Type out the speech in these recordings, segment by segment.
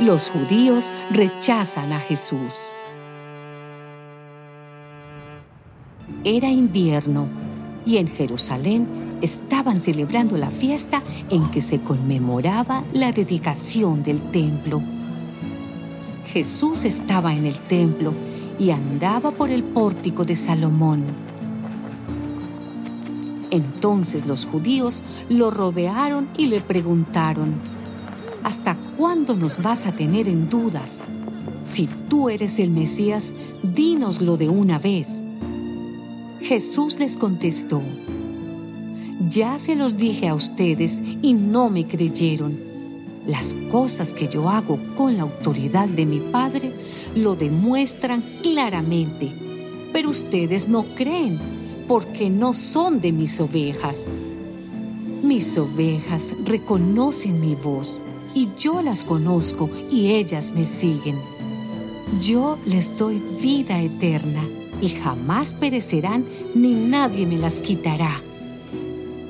Los judíos rechazan a Jesús. Era invierno y en Jerusalén estaban celebrando la fiesta en que se conmemoraba la dedicación del templo. Jesús estaba en el templo y andaba por el pórtico de Salomón. Entonces los judíos lo rodearon y le preguntaron, ¿hasta cuándo nos vas a tener en dudas? Si tú eres el Mesías, dínoslo de una vez. Jesús les contestó, ya se los dije a ustedes y no me creyeron. Las cosas que yo hago con la autoridad de mi Padre lo demuestran claramente, pero ustedes no creen porque no son de mis ovejas. Mis ovejas reconocen mi voz y yo las conozco y ellas me siguen. Yo les doy vida eterna y jamás perecerán ni nadie me las quitará.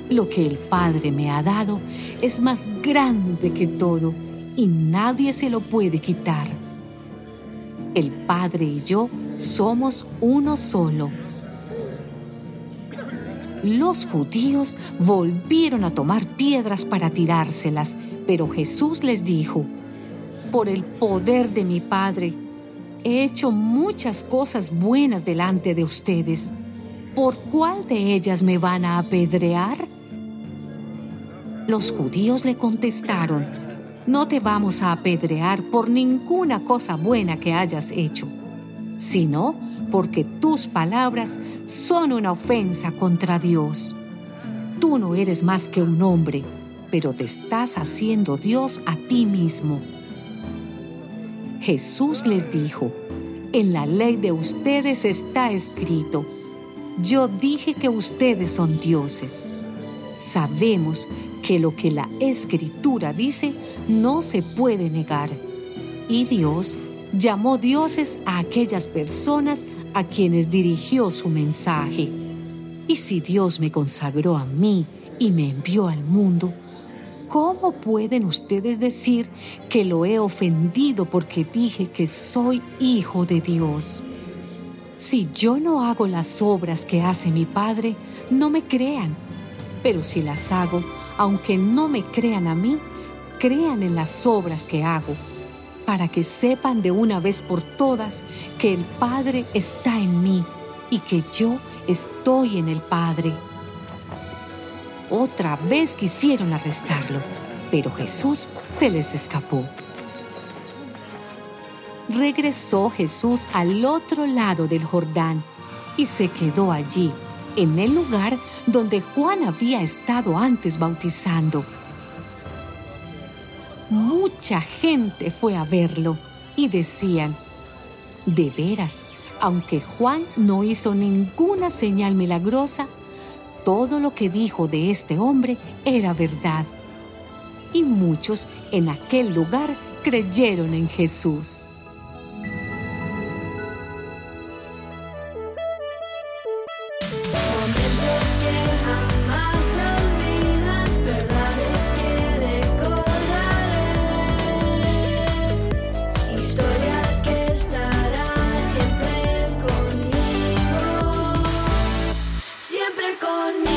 Lo que el Padre me ha dado es más grande que todo y nadie se lo puede quitar. El Padre y yo somos uno solo. Los judíos volvieron a tomar piedras para tirárselas, pero Jesús les dijo, por el poder de mi Padre, he hecho muchas cosas buenas delante de ustedes. ¿Por cuál de ellas me van a apedrear? Los judíos le contestaron, no te vamos a apedrear por ninguna cosa buena que hayas hecho, sino porque tus palabras son una ofensa contra Dios. Tú no eres más que un hombre, pero te estás haciendo Dios a ti mismo. Jesús les dijo, en la ley de ustedes está escrito, yo dije que ustedes son dioses. Sabemos que lo que la escritura dice no se puede negar. Y Dios llamó dioses a aquellas personas a quienes dirigió su mensaje. Y si Dios me consagró a mí y me envió al mundo, ¿cómo pueden ustedes decir que lo he ofendido porque dije que soy hijo de Dios? Si yo no hago las obras que hace mi Padre, no me crean. Pero si las hago, aunque no me crean a mí, crean en las obras que hago, para que sepan de una vez por todas que el Padre está en mí y que yo estoy en el Padre. Otra vez quisieron arrestarlo, pero Jesús se les escapó. Regresó Jesús al otro lado del Jordán y se quedó allí, en el lugar donde Juan había estado antes bautizando mucha gente fue a verlo y decían, de veras, aunque Juan no hizo ninguna señal milagrosa, todo lo que dijo de este hombre era verdad. Y muchos en aquel lugar creyeron en Jesús. on me.